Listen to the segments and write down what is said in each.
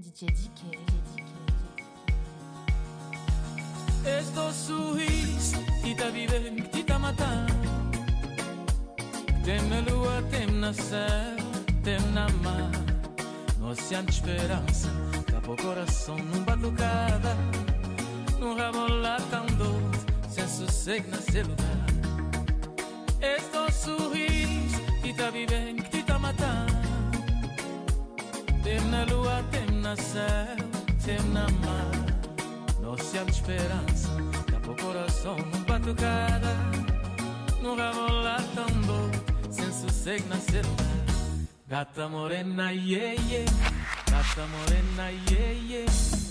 DJ DK. Estos sorris ti ta vive, que ta mata. Tem na lua, tem na céu, tem na mar. Nós siamo esperança, capo coração num batucada. Num rabolar tão doce, sem sossego nesse lugar. Estos sorris que ta vive, na lua, tem na céu, tem na mar. No oceano de esperança, capa o coração num batucada. Rabo tão doce, sem sossego nesse lugar. Gata morena, yeah, yeah. Gata morena, yeah, yeah.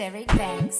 Derek Banks.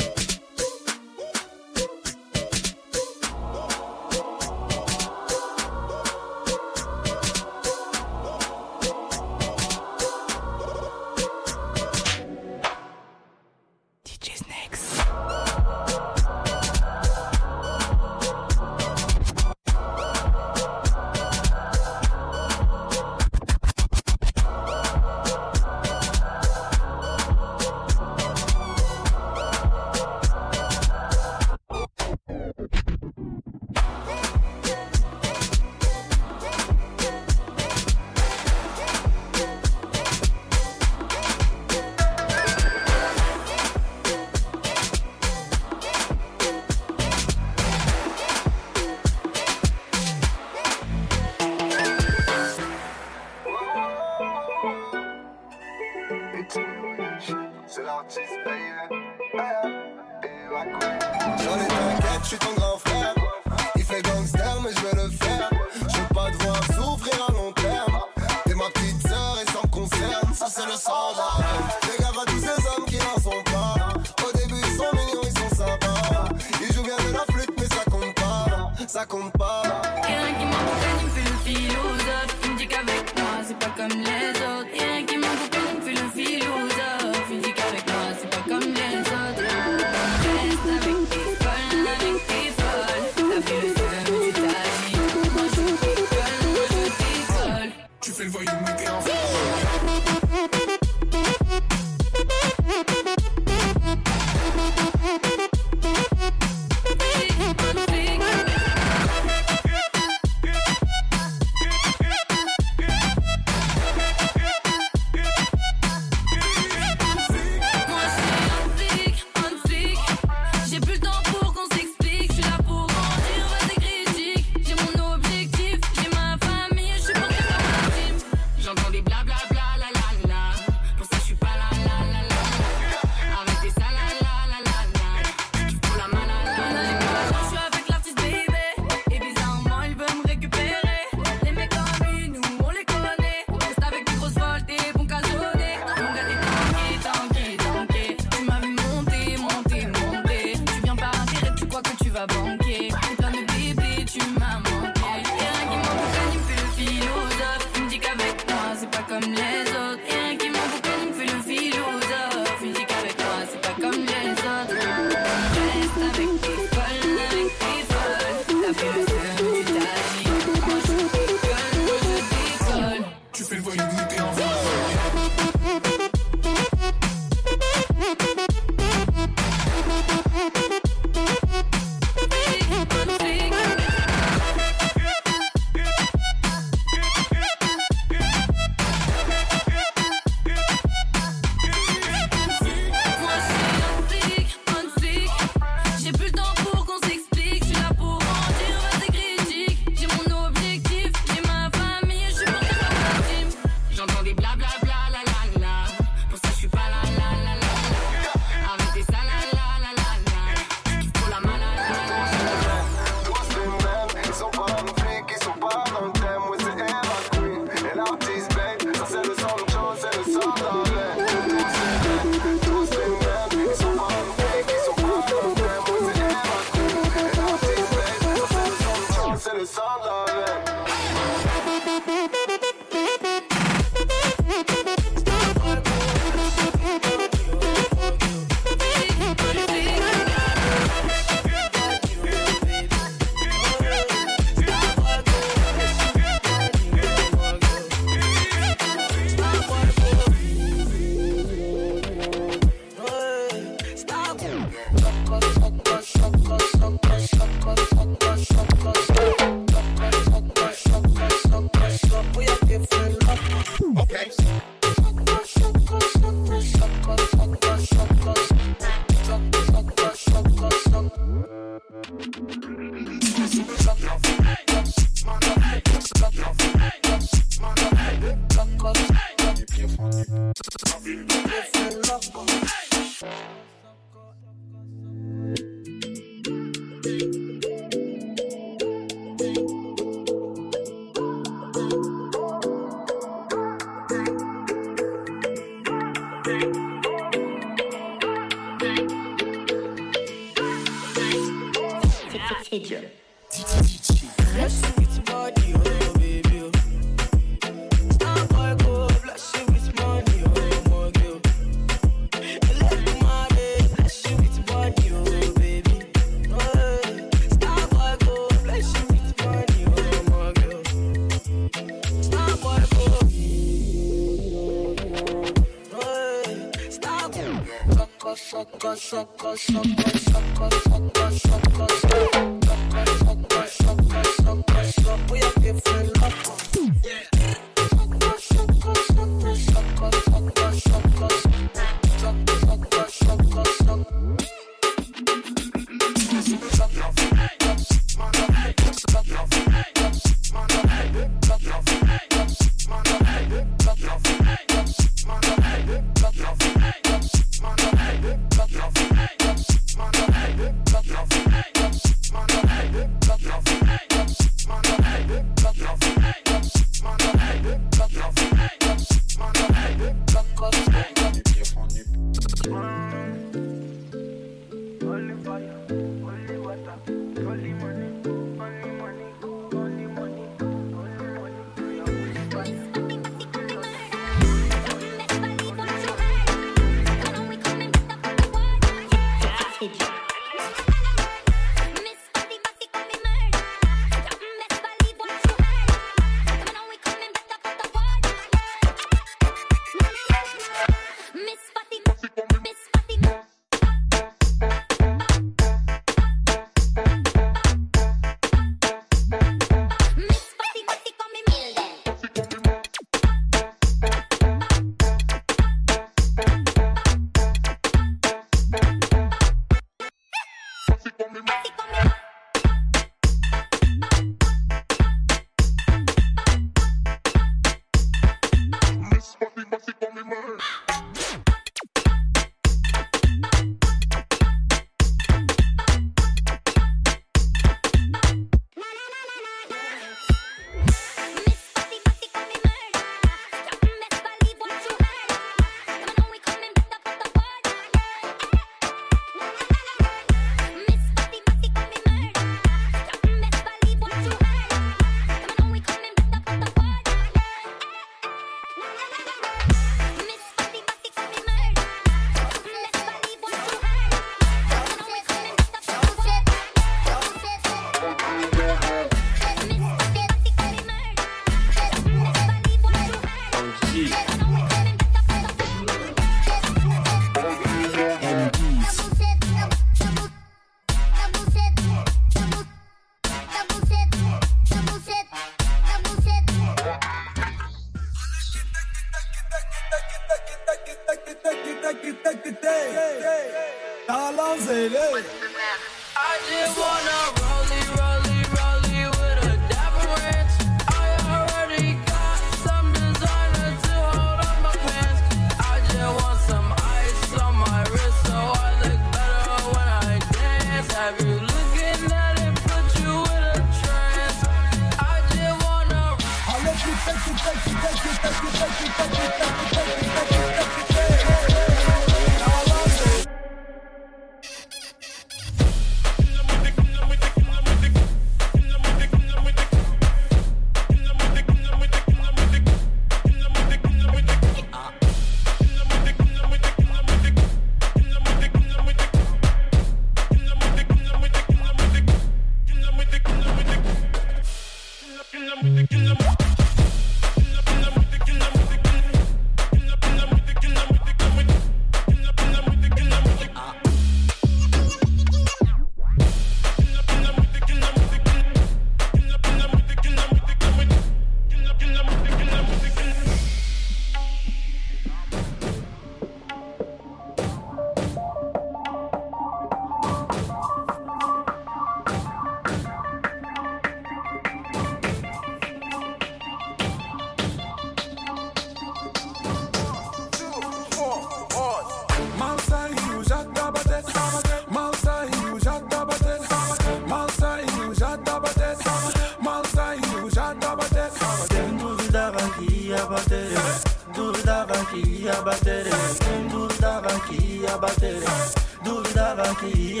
avant qu'il y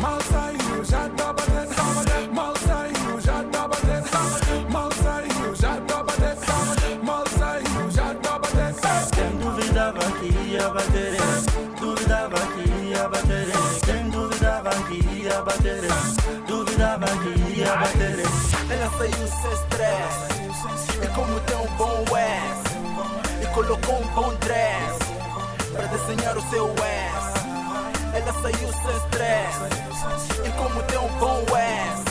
Mal saiu já you, j'adore battre, Mal saiu já battre, Malsa you, Mal saiu já you, j'adore battre. Quem duvidava que ia bater, duvidava que ia bater, quem duvidava que ia bater, duvidava que ia bater. Ela saiu sem stress, e como tem um bom West, e colocou um bom dress, para desenhar o seu West ela saiu sem stress. E como tem um bom West,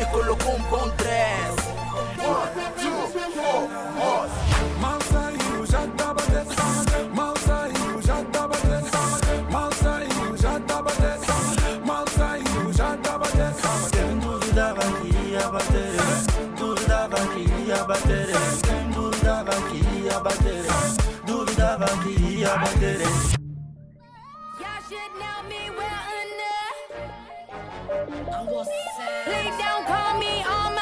e colocou um bom dress. One, two, four, one. I was sad. Lay down, call me on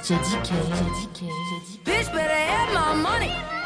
DJ DK. DJ DK. Bitch, better have my money.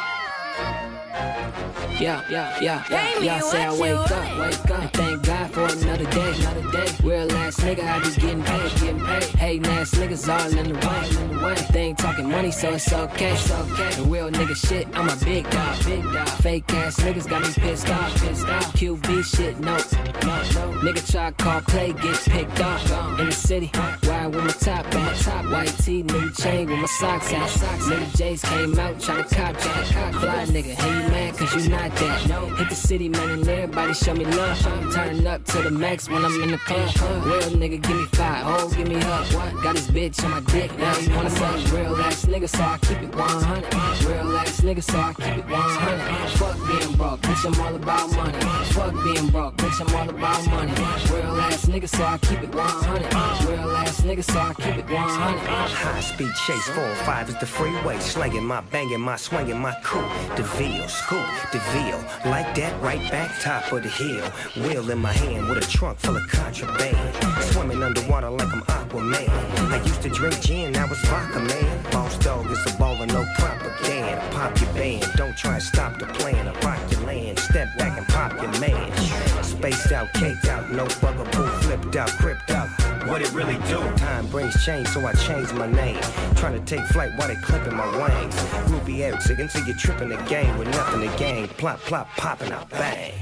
Yeah, yeah, yeah, yeah. Yeah, say I wake up, wake up. And thank God for another day, another day. Real ass nigga, I be getting paid, getting paid. Hating ass niggas all in the way, in the way. They ain't talking money, so it's okay, it's okay. And real nigga shit, I'm a big dog, big dog. Fake ass niggas got me pissed off, pissed off. QB shit, no, no, no. Nigga try to call play, get picked off. In the city, ride with my top, on my top. White tee, new chain with my socks out. Nigga J's came out, try to cop that. Fly nigga, hey you mad cause you not that. Hit the city, man, and everybody show me love. Turn up to the max when I'm in the club. Real nigga, give me five. oh, give me up. Got his bitch on my dick, now you wanna say real ass nigga, so I keep it 100. Real ass nigga, so I keep it 100. Fuck being broke, bitch, I'm all about money. Fuck being broke, bitch, I'm all about money. Real ass nigga, so I keep it 100. Real ass nigga, so I keep it 100. High speed chase, 405 is the freeway. Slanging my banging, my swinging, my cool. DeVille, scoop, DeVille. Like that, right back, top of the hill. Wheel in my hand with a trunk full of contraband. Swimming underwater like I'm Aquaman. I used to drink gin, now it's vodka, man. Boss dog is a baller, no propaganda. Pop your band, don't try to stop the plan. I rock your land, step back and pop your man. Spaced out, caked out, no bugaboo, flipped out, cripped out. What it really do? Time brings change, so I changed my name. Trying to take flight while they clipping my wings. Ruby exit until you tripping the game with nothing to gain. Plop, plop, popping out, bang.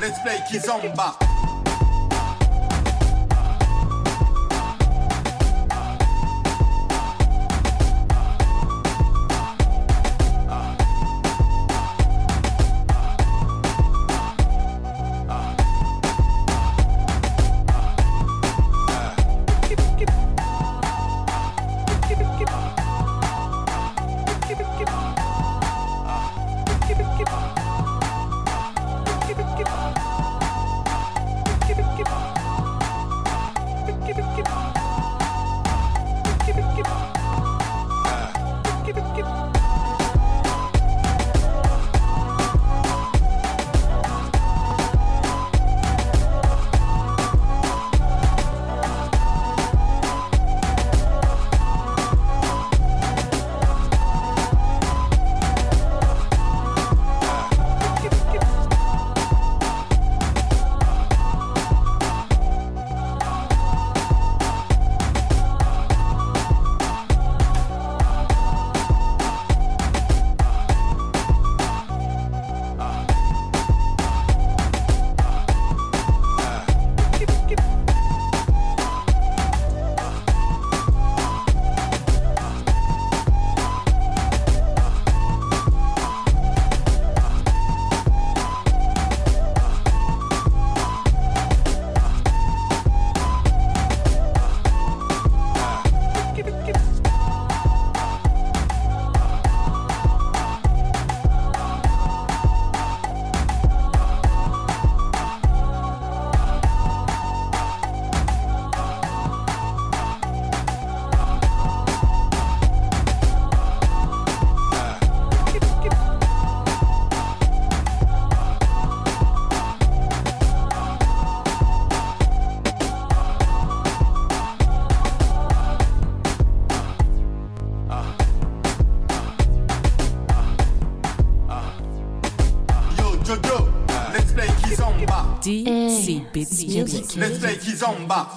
Let's play kizomba. Let's play Kizomba.